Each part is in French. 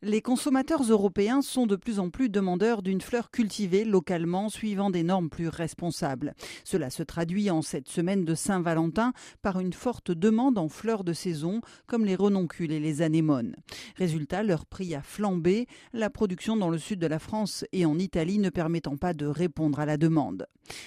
Les consommateurs européens sont de plus en plus demandeurs d'une fleur cultivée localement suivant des normes plus responsables. Cela se traduit en cette semaine de Saint-Valentin par une forte demande en fleurs de saison comme les renoncules et les anémones. Résultat, leur prix a flambé, la production dans le sud de la France et en Italie ne permettant pas de répondre à la demande.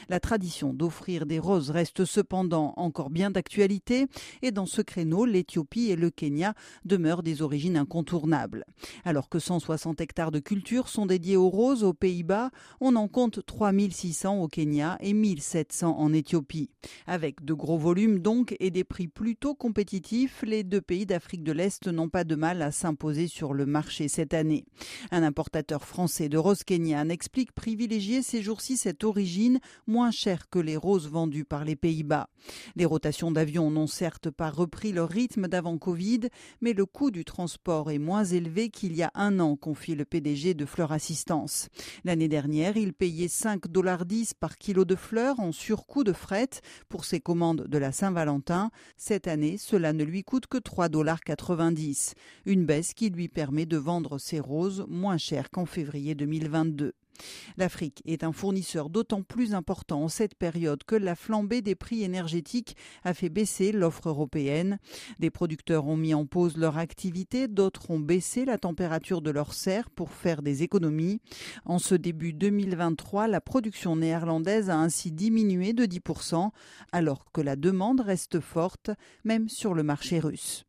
La tradition d'offrir des roses reste cependant encore bien d'actualité et dans ce créneau, l'Éthiopie et le Kenya demeurent des origines incontournables. Alors que 160 hectares de culture sont dédiés aux roses aux Pays-Bas, on en compte 3600 au Kenya et 1700 en Éthiopie. Avec de gros volumes donc et des prix plutôt compétitifs, les deux pays d'Afrique de l'Est n'ont pas de mal à s'imposer sur le marché cette année. Un importateur français de roses kenyanes explique privilégier ces jours-ci cette origine moins chère que les roses vendues par les Pays-Bas. Les rotations d'avions n'ont certes pas repris leur rythme d'avant Covid, mais le coût du transport est moins élevé qu'il il y a un an, confie le PDG de Fleur Assistance. L'année dernière, il payait 5,10 dollars par kilo de fleurs en surcoût de fret pour ses commandes de la Saint-Valentin. Cette année, cela ne lui coûte que 3,90 dollars. Une baisse qui lui permet de vendre ses roses moins cher qu'en février 2022. L'Afrique est un fournisseur d'autant plus important en cette période que la flambée des prix énergétiques a fait baisser l'offre européenne. Des producteurs ont mis en pause leur activité, d'autres ont baissé la température de leurs serres pour faire des économies. En ce début 2023, la production néerlandaise a ainsi diminué de 10%, alors que la demande reste forte, même sur le marché russe.